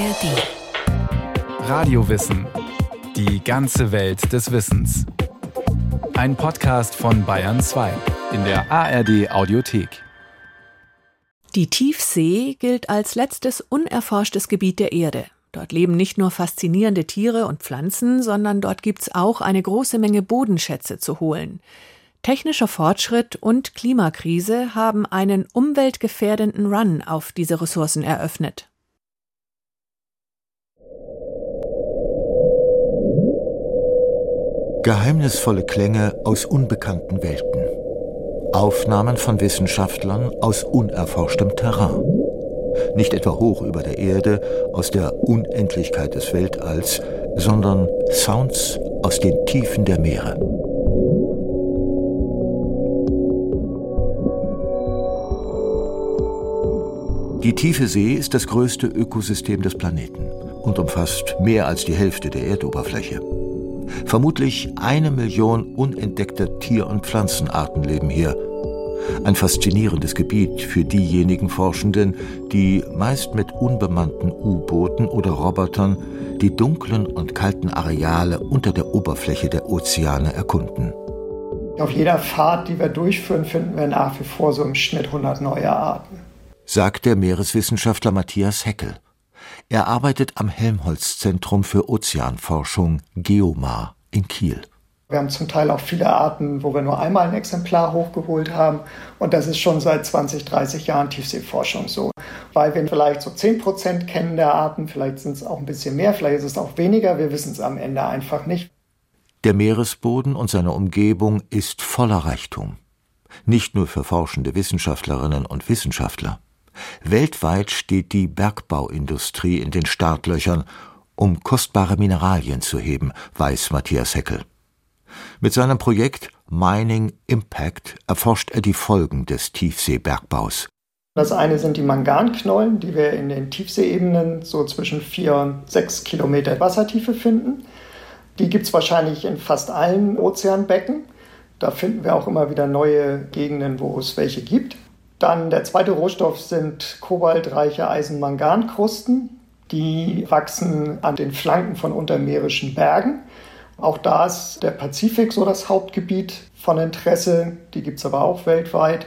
ARD. Radiowissen. Die ganze Welt des Wissens. Ein Podcast von Bayern 2 in der ARD Audiothek. Die Tiefsee gilt als letztes unerforschtes Gebiet der Erde. Dort leben nicht nur faszinierende Tiere und Pflanzen, sondern dort gibt's auch eine große Menge Bodenschätze zu holen. Technischer Fortschritt und Klimakrise haben einen umweltgefährdenden Run auf diese Ressourcen eröffnet. Geheimnisvolle Klänge aus unbekannten Welten. Aufnahmen von Wissenschaftlern aus unerforschtem Terrain. Nicht etwa hoch über der Erde, aus der Unendlichkeit des Weltalls, sondern Sounds aus den Tiefen der Meere. Die tiefe See ist das größte Ökosystem des Planeten und umfasst mehr als die Hälfte der Erdoberfläche. Vermutlich eine Million unentdeckter Tier- und Pflanzenarten leben hier. Ein faszinierendes Gebiet für diejenigen Forschenden, die meist mit unbemannten U-Booten oder Robotern die dunklen und kalten Areale unter der Oberfläche der Ozeane erkunden. Auf jeder Fahrt, die wir durchführen, finden wir nach wie vor so im Schnitt 100 neue Arten sagt der Meereswissenschaftler Matthias Heckel. Er arbeitet am Helmholtz-Zentrum für Ozeanforschung Geomar in Kiel. Wir haben zum Teil auch viele Arten, wo wir nur einmal ein Exemplar hochgeholt haben. Und das ist schon seit 20, 30 Jahren Tiefseeforschung so. Weil wir vielleicht so 10 Prozent kennen der Arten, vielleicht sind es auch ein bisschen mehr, vielleicht ist es auch weniger. Wir wissen es am Ende einfach nicht. Der Meeresboden und seine Umgebung ist voller Reichtum. Nicht nur für forschende Wissenschaftlerinnen und Wissenschaftler. Weltweit steht die Bergbauindustrie in den Startlöchern, um kostbare Mineralien zu heben, weiß Matthias Heckel. Mit seinem Projekt Mining Impact erforscht er die Folgen des Tiefseebergbaus. Das eine sind die Manganknollen, die wir in den Tiefseeebenen so zwischen vier und sechs Kilometer Wassertiefe finden. Die gibt es wahrscheinlich in fast allen Ozeanbecken. Da finden wir auch immer wieder neue Gegenden, wo es welche gibt. Dann der zweite Rohstoff sind kobaltreiche Eisenmangankrusten. Die wachsen an den Flanken von untermeerischen Bergen. Auch da ist der Pazifik so das Hauptgebiet von Interesse. Die gibt es aber auch weltweit.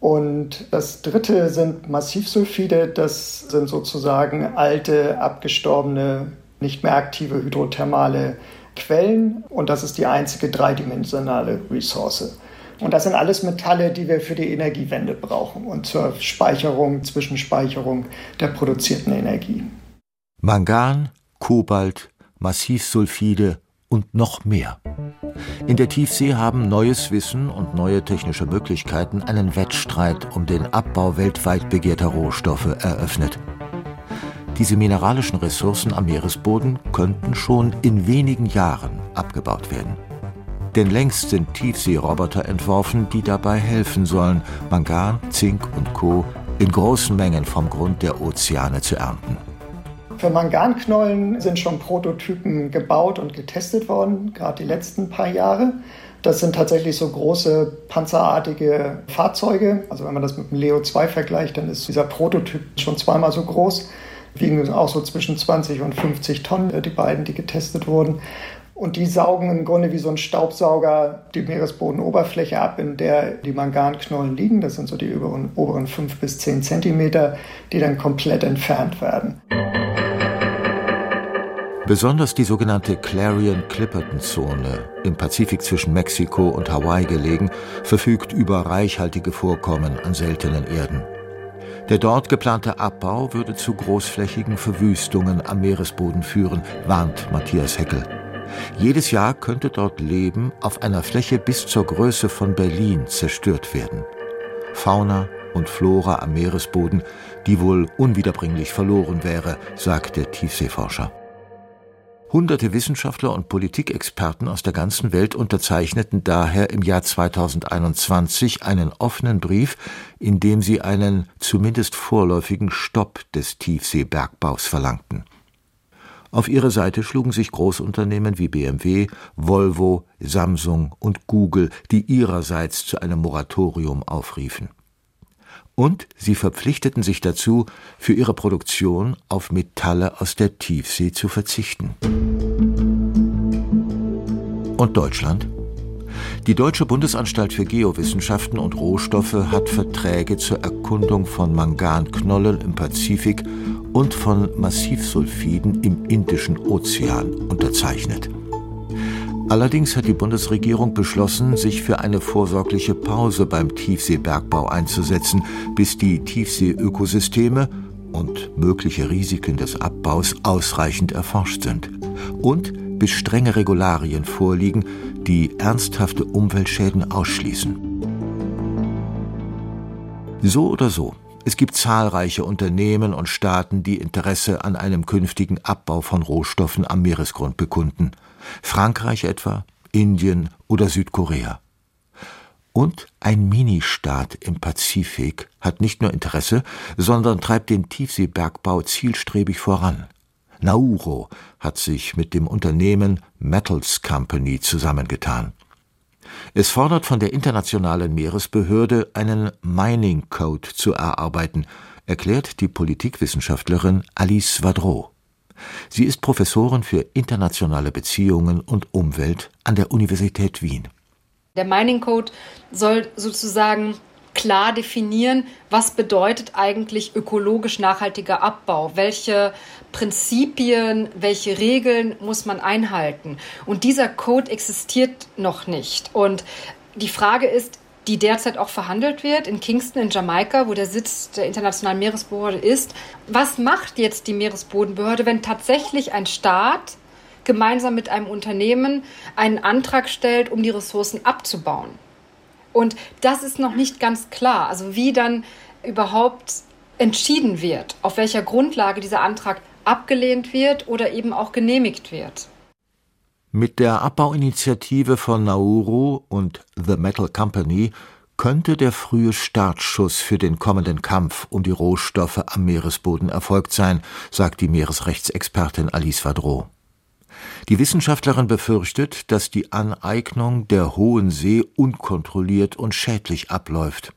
Und das dritte sind Massivsulfide. Das sind sozusagen alte, abgestorbene, nicht mehr aktive hydrothermale Quellen. Und das ist die einzige dreidimensionale Ressource. Und das sind alles Metalle, die wir für die Energiewende brauchen und zur Speicherung, Zwischenspeicherung der produzierten Energie. Mangan, Kobalt, Massivsulfide und noch mehr. In der Tiefsee haben neues Wissen und neue technische Möglichkeiten einen Wettstreit um den Abbau weltweit begehrter Rohstoffe eröffnet. Diese mineralischen Ressourcen am Meeresboden könnten schon in wenigen Jahren abgebaut werden. Denn längst sind Tiefseeroboter entworfen, die dabei helfen sollen, Mangan, Zink und Co. in großen Mengen vom Grund der Ozeane zu ernten. Für Manganknollen sind schon Prototypen gebaut und getestet worden, gerade die letzten paar Jahre. Das sind tatsächlich so große panzerartige Fahrzeuge. Also wenn man das mit dem Leo 2 vergleicht, dann ist dieser Prototyp schon zweimal so groß. Wiegen auch so zwischen 20 und 50 Tonnen, die beiden, die getestet wurden. Und die saugen im Grunde wie so ein Staubsauger die Meeresbodenoberfläche ab, in der die Manganknollen liegen. Das sind so die oberen, fünf bis zehn Zentimeter, die dann komplett entfernt werden. Besonders die sogenannte Clarion-Clipperton-Zone im Pazifik zwischen Mexiko und Hawaii gelegen, verfügt über reichhaltige Vorkommen an seltenen Erden. Der dort geplante Abbau würde zu großflächigen Verwüstungen am Meeresboden führen, warnt Matthias Heckel. Jedes Jahr könnte dort Leben auf einer Fläche bis zur Größe von Berlin zerstört werden. Fauna und Flora am Meeresboden, die wohl unwiederbringlich verloren wäre, sagt der Tiefseeforscher. Hunderte Wissenschaftler und Politikexperten aus der ganzen Welt unterzeichneten daher im Jahr 2021 einen offenen Brief, in dem sie einen zumindest vorläufigen Stopp des Tiefseebergbaus verlangten. Auf ihre Seite schlugen sich Großunternehmen wie BMW, Volvo, Samsung und Google, die ihrerseits zu einem Moratorium aufriefen. Und sie verpflichteten sich dazu, für ihre Produktion auf Metalle aus der Tiefsee zu verzichten. Und Deutschland? Die Deutsche Bundesanstalt für Geowissenschaften und Rohstoffe hat Verträge zur Erkundung von Manganknollen im Pazifik und von Massivsulfiden im Indischen Ozean unterzeichnet. Allerdings hat die Bundesregierung beschlossen, sich für eine vorsorgliche Pause beim Tiefseebergbau einzusetzen, bis die Tiefseeökosysteme und mögliche Risiken des Abbaus ausreichend erforscht sind und bis strenge Regularien vorliegen, die ernsthafte Umweltschäden ausschließen. So oder so, es gibt zahlreiche Unternehmen und Staaten, die Interesse an einem künftigen Abbau von Rohstoffen am Meeresgrund bekunden. Frankreich etwa, Indien oder Südkorea. Und ein Ministaat im Pazifik hat nicht nur Interesse, sondern treibt den Tiefseebergbau zielstrebig voran. Nauru hat sich mit dem Unternehmen Metals Company zusammengetan. Es fordert von der Internationalen Meeresbehörde einen Mining Code zu erarbeiten, erklärt die Politikwissenschaftlerin Alice Vadreau. Sie ist Professorin für internationale Beziehungen und Umwelt an der Universität Wien. Der Mining Code soll sozusagen klar definieren, was bedeutet eigentlich ökologisch nachhaltiger Abbau, welche Prinzipien, welche Regeln muss man einhalten. Und dieser Code existiert noch nicht. Und die Frage ist, die derzeit auch verhandelt wird in Kingston in Jamaika, wo der Sitz der Internationalen Meeresbehörde ist. Was macht jetzt die Meeresbodenbehörde, wenn tatsächlich ein Staat gemeinsam mit einem Unternehmen einen Antrag stellt, um die Ressourcen abzubauen? Und das ist noch nicht ganz klar. Also wie dann überhaupt entschieden wird, auf welcher Grundlage dieser Antrag abgelehnt wird oder eben auch genehmigt wird. Mit der Abbauinitiative von Nauru und The Metal Company könnte der frühe Startschuss für den kommenden Kampf um die Rohstoffe am Meeresboden erfolgt sein, sagt die Meeresrechtsexpertin Alice Vadreau. Die Wissenschaftlerin befürchtet, dass die Aneignung der Hohen See unkontrolliert und schädlich abläuft.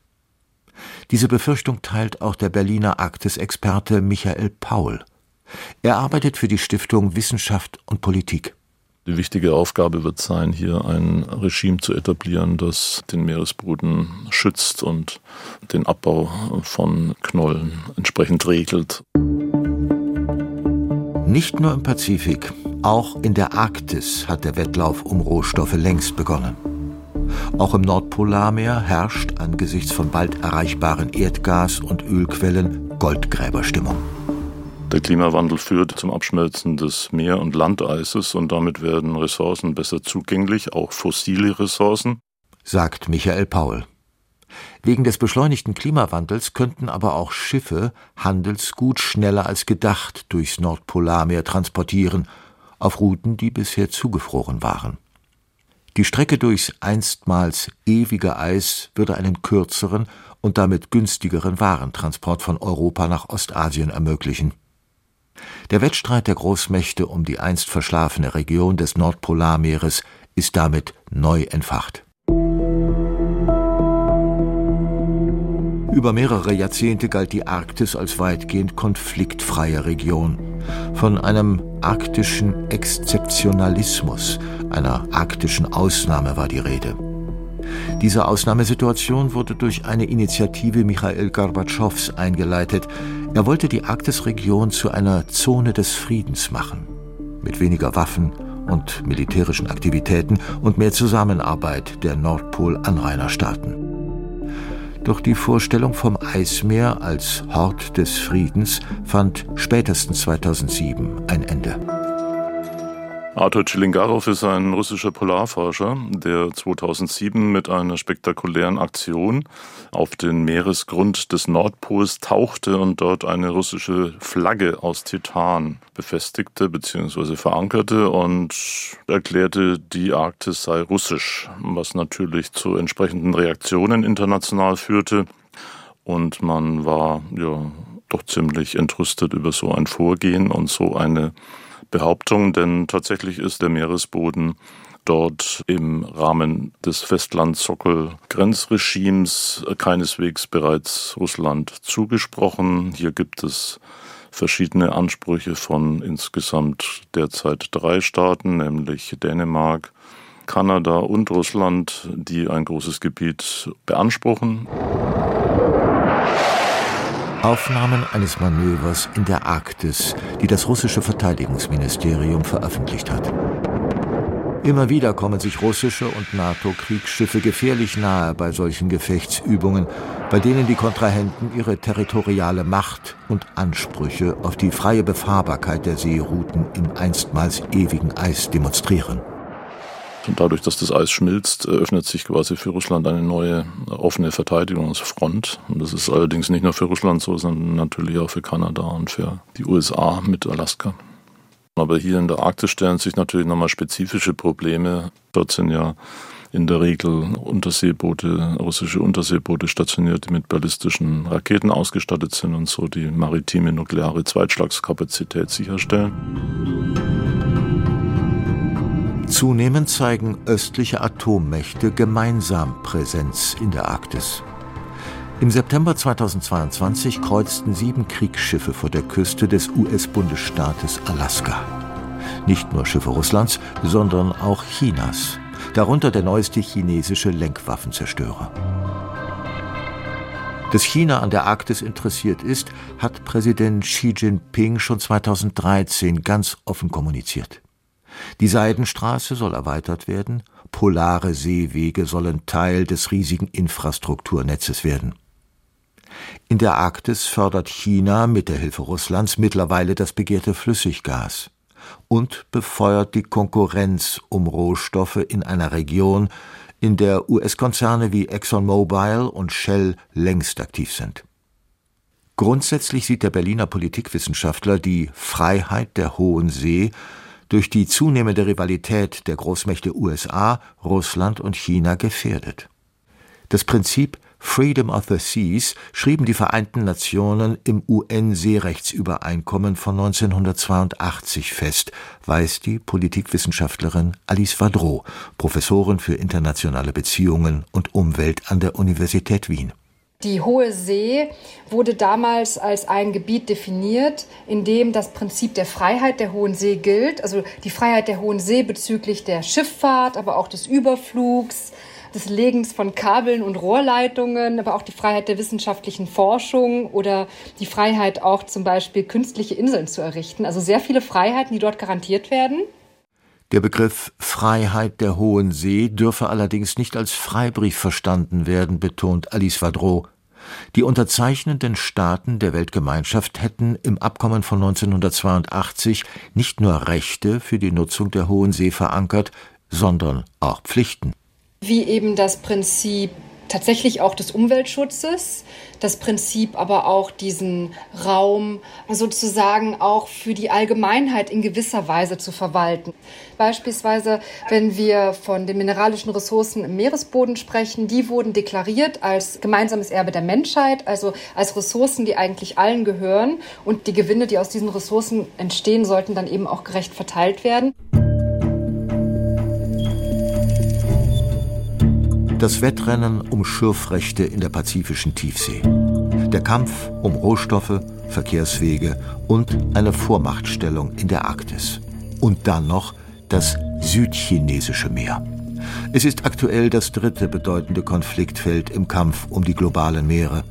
Diese Befürchtung teilt auch der Berliner Arktis-Experte Michael Paul. Er arbeitet für die Stiftung Wissenschaft und Politik. Die wichtige Aufgabe wird sein, hier ein Regime zu etablieren, das den Meeresboden schützt und den Abbau von Knollen entsprechend regelt. Nicht nur im Pazifik, auch in der Arktis hat der Wettlauf um Rohstoffe längst begonnen. Auch im Nordpolarmeer herrscht angesichts von bald erreichbaren Erdgas- und Ölquellen Goldgräberstimmung. Der Klimawandel führt zum Abschmelzen des Meer- und Landeises und damit werden Ressourcen besser zugänglich, auch fossile Ressourcen, sagt Michael Paul. Wegen des beschleunigten Klimawandels könnten aber auch Schiffe Handelsgut schneller als gedacht durchs Nordpolarmeer transportieren, auf Routen, die bisher zugefroren waren. Die Strecke durchs einstmals ewige Eis würde einen kürzeren und damit günstigeren Warentransport von Europa nach Ostasien ermöglichen. Der Wettstreit der Großmächte um die einst verschlafene Region des Nordpolarmeeres ist damit neu entfacht. Über mehrere Jahrzehnte galt die Arktis als weitgehend konfliktfreie Region. Von einem arktischen Exzeptionalismus, einer arktischen Ausnahme war die Rede. Diese Ausnahmesituation wurde durch eine Initiative Michael Gorbatschows eingeleitet, er wollte die Arktisregion zu einer Zone des Friedens machen, mit weniger Waffen und militärischen Aktivitäten und mehr Zusammenarbeit der Nordpol-Anrainerstaaten. Doch die Vorstellung vom Eismeer als Hort des Friedens fand spätestens 2007 ein Ende. Arthur Chilingarov ist ein russischer Polarforscher, der 2007 mit einer spektakulären Aktion auf den Meeresgrund des Nordpols tauchte und dort eine russische Flagge aus Titan befestigte bzw. verankerte und erklärte, die Arktis sei russisch, was natürlich zu entsprechenden Reaktionen international führte. Und man war ja doch ziemlich entrüstet über so ein Vorgehen und so eine Behauptung, denn tatsächlich ist der Meeresboden dort im Rahmen des Festlandsockel-Grenzregimes keineswegs bereits Russland zugesprochen. Hier gibt es verschiedene Ansprüche von insgesamt derzeit drei Staaten, nämlich Dänemark, Kanada und Russland, die ein großes Gebiet beanspruchen. Aufnahmen eines Manövers in der Arktis, die das russische Verteidigungsministerium veröffentlicht hat. Immer wieder kommen sich russische und NATO-Kriegsschiffe gefährlich nahe bei solchen Gefechtsübungen, bei denen die Kontrahenten ihre territoriale Macht und Ansprüche auf die freie Befahrbarkeit der Seerouten im einstmals ewigen Eis demonstrieren. Dadurch, dass das Eis schmilzt, öffnet sich quasi für Russland eine neue offene Verteidigungsfront. Und das ist allerdings nicht nur für Russland so, sondern natürlich auch für Kanada und für die USA mit Alaska. Aber hier in der Arktis stellen sich natürlich nochmal spezifische Probleme. Dort sind ja in der Regel Unterseeboote, russische Unterseeboote stationiert, die mit ballistischen Raketen ausgestattet sind und so die maritime nukleare Zweitschlagskapazität sicherstellen. Zunehmend zeigen östliche Atommächte gemeinsam Präsenz in der Arktis. Im September 2022 kreuzten sieben Kriegsschiffe vor der Küste des US-Bundesstaates Alaska. Nicht nur Schiffe Russlands, sondern auch Chinas, darunter der neueste chinesische Lenkwaffenzerstörer. Dass China an der Arktis interessiert ist, hat Präsident Xi Jinping schon 2013 ganz offen kommuniziert. Die Seidenstraße soll erweitert werden, polare Seewege sollen Teil des riesigen Infrastrukturnetzes werden. In der Arktis fördert China mit der Hilfe Russlands mittlerweile das begehrte Flüssiggas und befeuert die Konkurrenz um Rohstoffe in einer Region, in der US-Konzerne wie ExxonMobil und Shell längst aktiv sind. Grundsätzlich sieht der Berliner Politikwissenschaftler die Freiheit der Hohen See durch die zunehmende Rivalität der Großmächte USA, Russland und China gefährdet. Das Prinzip Freedom of the Seas schrieben die Vereinten Nationen im UN-Seerechtsübereinkommen von 1982 fest, weiß die Politikwissenschaftlerin Alice Vadro, Professorin für internationale Beziehungen und Umwelt an der Universität Wien. Die Hohe See wurde damals als ein Gebiet definiert, in dem das Prinzip der Freiheit der Hohen See gilt, also die Freiheit der Hohen See bezüglich der Schifffahrt, aber auch des Überflugs, des Legens von Kabeln und Rohrleitungen, aber auch die Freiheit der wissenschaftlichen Forschung oder die Freiheit auch zum Beispiel künstliche Inseln zu errichten. Also sehr viele Freiheiten, die dort garantiert werden. Der Begriff Freiheit der Hohen See dürfe allerdings nicht als Freibrief verstanden werden, betont Alice Vadro. Die unterzeichnenden Staaten der Weltgemeinschaft hätten im Abkommen von 1982 nicht nur Rechte für die Nutzung der Hohen See verankert, sondern auch Pflichten. Wie eben das Prinzip tatsächlich auch des Umweltschutzes, das Prinzip aber auch diesen Raum sozusagen auch für die Allgemeinheit in gewisser Weise zu verwalten. Beispielsweise, wenn wir von den mineralischen Ressourcen im Meeresboden sprechen, die wurden deklariert als gemeinsames Erbe der Menschheit, also als Ressourcen, die eigentlich allen gehören und die Gewinne, die aus diesen Ressourcen entstehen, sollten dann eben auch gerecht verteilt werden. Das Wettrennen um Schürfrechte in der pazifischen Tiefsee. Der Kampf um Rohstoffe, Verkehrswege und eine Vormachtstellung in der Arktis. Und dann noch das südchinesische Meer. Es ist aktuell das dritte bedeutende Konfliktfeld im Kampf um die globalen Meere.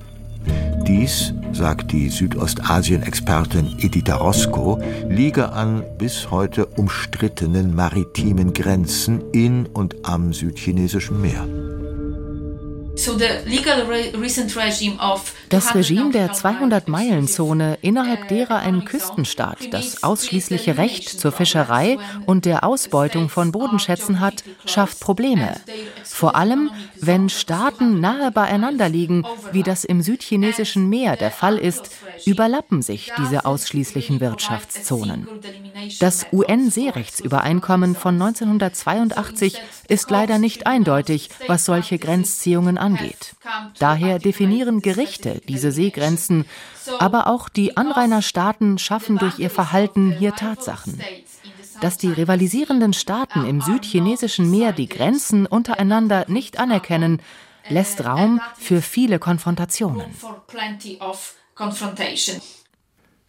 Dies, sagt die Südostasien-Expertin Edita Roscoe, liege an bis heute umstrittenen maritimen Grenzen in und am südchinesischen Meer. Das Regime der 200-Meilen-Zone, innerhalb derer ein Küstenstaat das ausschließliche Recht zur Fischerei und der Ausbeutung von Bodenschätzen hat, schafft Probleme. Vor allem, wenn Staaten nahe beieinander liegen, wie das im südchinesischen Meer der Fall ist, überlappen sich diese ausschließlichen Wirtschaftszonen. Das UN-Seerechtsübereinkommen von 1982 ist leider nicht eindeutig, was solche Grenzziehungen angeht. Daher definieren Gerichte diese Seegrenzen, aber auch die Anrainerstaaten schaffen durch ihr Verhalten hier Tatsachen. dass die rivalisierenden Staaten im südchinesischen Meer die Grenzen untereinander nicht anerkennen, lässt Raum für viele Konfrontationen.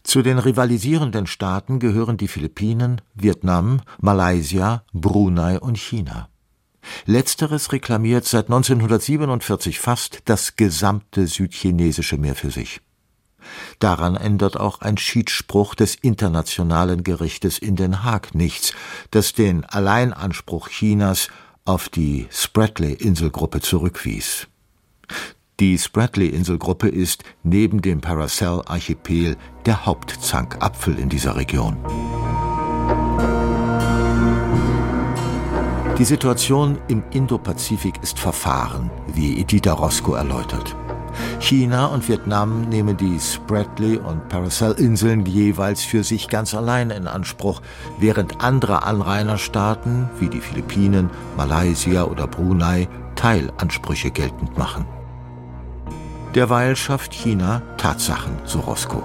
Zu den rivalisierenden Staaten gehören die Philippinen, Vietnam, Malaysia, Brunei und China. Letzteres reklamiert seit 1947 fast das gesamte südchinesische Meer für sich. Daran ändert auch ein Schiedsspruch des Internationalen Gerichtes in Den Haag nichts, das den Alleinanspruch Chinas auf die Spratly-Inselgruppe zurückwies. Die Spratly-Inselgruppe ist neben dem Paracel-Archipel der Hauptzankapfel in dieser Region. Die Situation im Indopazifik ist verfahren, wie Edita Roscoe erläutert. China und Vietnam nehmen die Spratly und Paracel-Inseln jeweils für sich ganz allein in Anspruch, während andere Anrainerstaaten wie die Philippinen, Malaysia oder Brunei Teilansprüche geltend machen. Derweil schafft China Tatsachen, so Roscoe.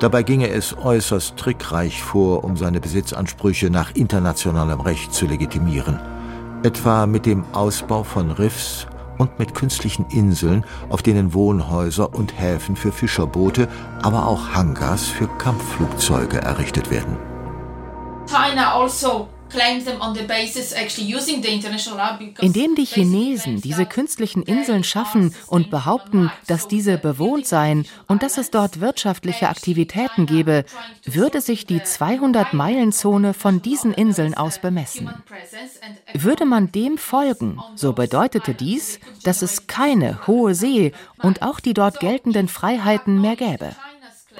Dabei ginge es äußerst trickreich vor, um seine Besitzansprüche nach internationalem Recht zu legitimieren. Etwa mit dem Ausbau von Riffs und mit künstlichen Inseln, auf denen Wohnhäuser und Häfen für Fischerboote, aber auch Hangars für Kampfflugzeuge errichtet werden. China also indem die Chinesen diese künstlichen Inseln schaffen und behaupten, dass diese bewohnt seien und dass es dort wirtschaftliche Aktivitäten gebe, würde sich die 200-Meilen-Zone von diesen Inseln aus bemessen. Würde man dem folgen, so bedeutete dies, dass es keine hohe See und auch die dort geltenden Freiheiten mehr gäbe.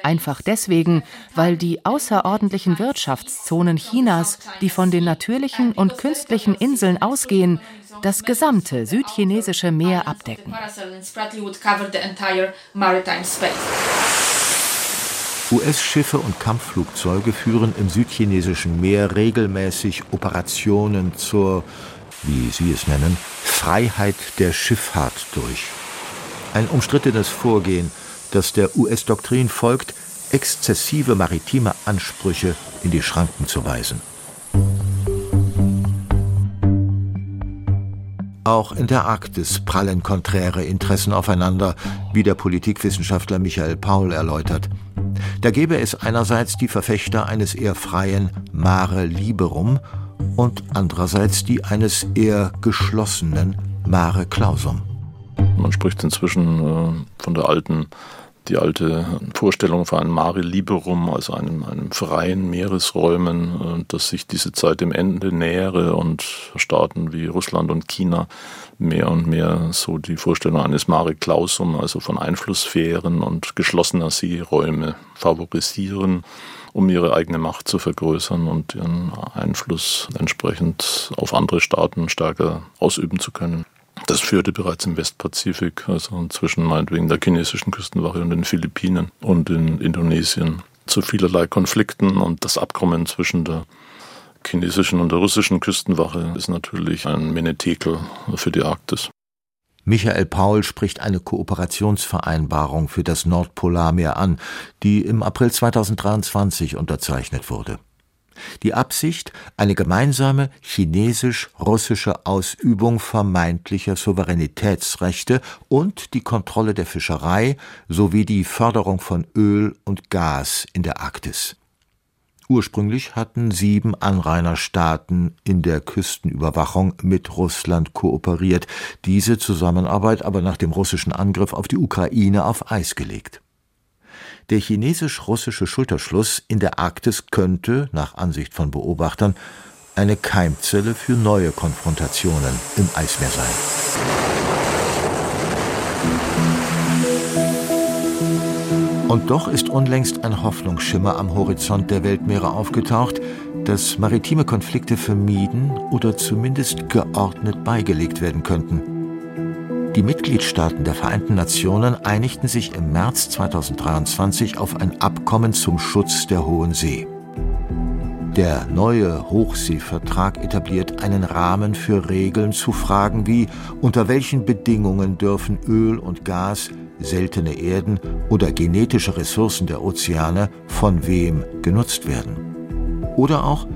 Einfach deswegen, weil die außerordentlichen Wirtschaftszonen Chinas, die von den natürlichen und künstlichen Inseln ausgehen, das gesamte südchinesische Meer abdecken. US-Schiffe und Kampfflugzeuge führen im südchinesischen Meer regelmäßig Operationen zur, wie Sie es nennen, Freiheit der Schifffahrt durch. Ein umstrittenes Vorgehen, das der US-Doktrin folgt, exzessive maritime Ansprüche in die Schranken zu weisen. Auch in der Arktis prallen konträre Interessen aufeinander, wie der Politikwissenschaftler Michael Paul erläutert. Da gäbe es einerseits die Verfechter eines eher freien Mare Liberum und andererseits die eines eher geschlossenen Mare Clausum. Man spricht inzwischen äh, von der alten die alte Vorstellung von einem Mare Liberum, also einem, einem freien Meeresräumen, äh, dass sich diese Zeit dem Ende nähere und Staaten wie Russland und China mehr und mehr so die Vorstellung eines Mare Clausum, also von Einflusssphären und geschlossener Seeräume favorisieren, um ihre eigene Macht zu vergrößern und ihren Einfluss entsprechend auf andere Staaten stärker ausüben zu können. Das führte bereits im Westpazifik, also zwischen meinetwegen der chinesischen Küstenwache und den Philippinen und in Indonesien, zu vielerlei Konflikten. Und das Abkommen zwischen der chinesischen und der russischen Küstenwache ist natürlich ein Menetekel für die Arktis. Michael Paul spricht eine Kooperationsvereinbarung für das Nordpolarmeer an, die im April 2023 unterzeichnet wurde. Die Absicht, eine gemeinsame chinesisch-russische Ausübung vermeintlicher Souveränitätsrechte und die Kontrolle der Fischerei sowie die Förderung von Öl und Gas in der Arktis. Ursprünglich hatten sieben Anrainerstaaten in der Küstenüberwachung mit Russland kooperiert, diese Zusammenarbeit aber nach dem russischen Angriff auf die Ukraine auf Eis gelegt. Der chinesisch-russische Schulterschluss in der Arktis könnte, nach Ansicht von Beobachtern, eine Keimzelle für neue Konfrontationen im Eismeer sein. Und doch ist unlängst ein Hoffnungsschimmer am Horizont der Weltmeere aufgetaucht, dass maritime Konflikte vermieden oder zumindest geordnet beigelegt werden könnten. Die Mitgliedstaaten der Vereinten Nationen einigten sich im März 2023 auf ein Abkommen zum Schutz der Hohen See. Der neue Hochseevertrag etabliert einen Rahmen für Regeln zu Fragen wie unter welchen Bedingungen dürfen Öl und Gas, seltene Erden oder genetische Ressourcen der Ozeane von wem genutzt werden. Oder auch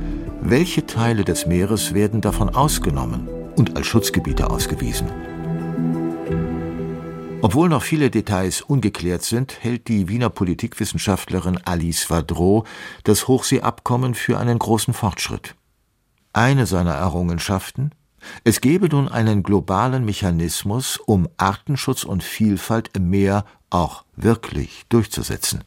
Welche Teile des Meeres werden davon ausgenommen und als Schutzgebiete ausgewiesen? Obwohl noch viele Details ungeklärt sind, hält die Wiener Politikwissenschaftlerin Alice Vadreau das Hochseeabkommen für einen großen Fortschritt. Eine seiner Errungenschaften? Es gebe nun einen globalen Mechanismus, um Artenschutz und Vielfalt im Meer auch wirklich durchzusetzen.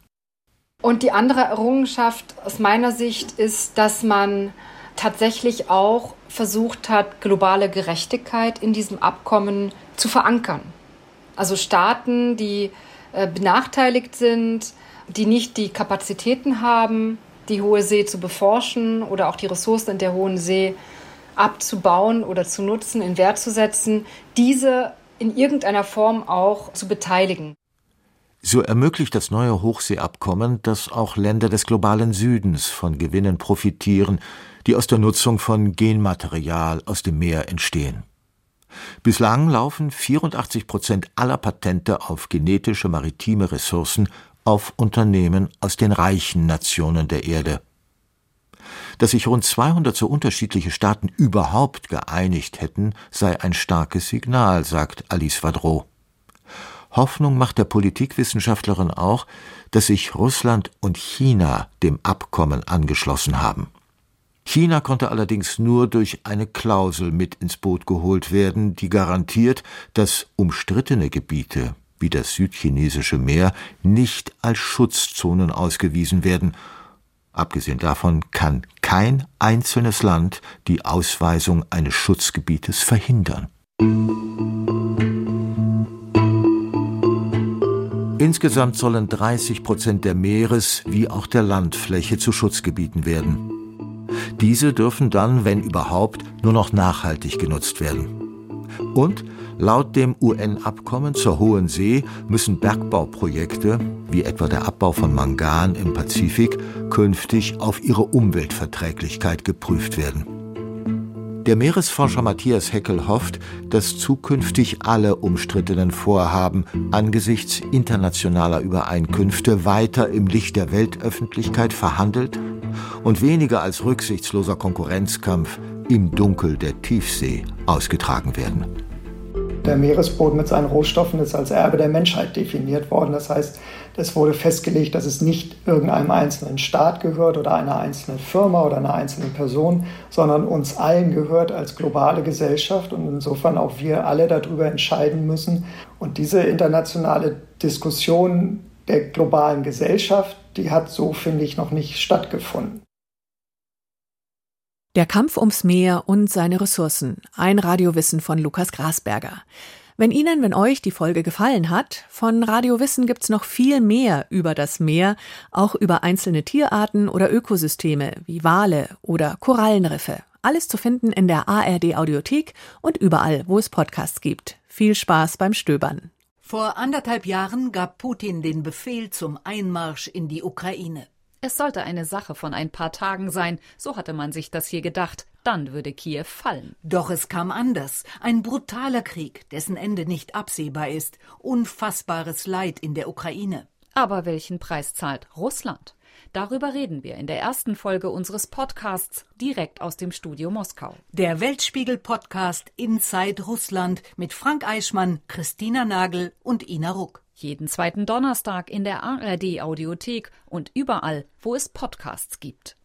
Und die andere Errungenschaft aus meiner Sicht ist, dass man tatsächlich auch versucht hat, globale Gerechtigkeit in diesem Abkommen zu verankern. Also Staaten, die äh, benachteiligt sind, die nicht die Kapazitäten haben, die Hohe See zu beforschen oder auch die Ressourcen in der Hohen See abzubauen oder zu nutzen, in Wert zu setzen, diese in irgendeiner Form auch zu beteiligen. So ermöglicht das neue Hochseeabkommen, dass auch Länder des globalen Südens von Gewinnen profitieren, die aus der Nutzung von Genmaterial aus dem Meer entstehen. Bislang laufen 84 Prozent aller Patente auf genetische maritime Ressourcen auf Unternehmen aus den reichen Nationen der Erde. Dass sich rund 200 so unterschiedliche Staaten überhaupt geeinigt hätten, sei ein starkes Signal, sagt Alice Vadreau. Hoffnung macht der Politikwissenschaftlerin auch, dass sich Russland und China dem Abkommen angeschlossen haben. China konnte allerdings nur durch eine Klausel mit ins Boot geholt werden, die garantiert, dass umstrittene Gebiete wie das südchinesische Meer nicht als Schutzzonen ausgewiesen werden. Abgesehen davon kann kein einzelnes Land die Ausweisung eines Schutzgebietes verhindern. Insgesamt sollen 30 Prozent der Meeres- wie auch der Landfläche zu Schutzgebieten werden. Diese dürfen dann, wenn überhaupt, nur noch nachhaltig genutzt werden. Und laut dem UN-Abkommen zur Hohen See müssen Bergbauprojekte, wie etwa der Abbau von Mangan im Pazifik, künftig auf ihre Umweltverträglichkeit geprüft werden. Der Meeresforscher Matthias Heckel hofft, dass zukünftig alle umstrittenen Vorhaben angesichts internationaler Übereinkünfte weiter im Licht der Weltöffentlichkeit verhandelt und weniger als rücksichtsloser Konkurrenzkampf im Dunkel der Tiefsee ausgetragen werden. Der Meeresboden mit seinen Rohstoffen ist als Erbe der Menschheit definiert worden. Das heißt, es wurde festgelegt, dass es nicht irgendeinem einzelnen Staat gehört oder einer einzelnen Firma oder einer einzelnen Person, sondern uns allen gehört als globale Gesellschaft und insofern auch wir alle darüber entscheiden müssen. Und diese internationale Diskussion der globalen Gesellschaft, die hat so, finde ich, noch nicht stattgefunden. Der Kampf ums Meer und seine Ressourcen. Ein Radiowissen von Lukas Grasberger. Wenn Ihnen, wenn euch die Folge gefallen hat, von Radio Wissen gibt's noch viel mehr über das Meer, auch über einzelne Tierarten oder Ökosysteme wie Wale oder Korallenriffe. Alles zu finden in der ARD Audiothek und überall, wo es Podcasts gibt. Viel Spaß beim Stöbern. Vor anderthalb Jahren gab Putin den Befehl zum Einmarsch in die Ukraine. Es sollte eine Sache von ein paar Tagen sein, so hatte man sich das hier gedacht, dann würde Kiew fallen. Doch es kam anders. Ein brutaler Krieg, dessen Ende nicht absehbar ist, unfassbares Leid in der Ukraine. Aber welchen Preis zahlt Russland? Darüber reden wir in der ersten Folge unseres Podcasts direkt aus dem Studio Moskau. Der Weltspiegel-Podcast Inside Russland mit Frank Eichmann, Christina Nagel und Ina Ruck. Jeden zweiten Donnerstag in der ARD Audiothek und überall, wo es Podcasts gibt.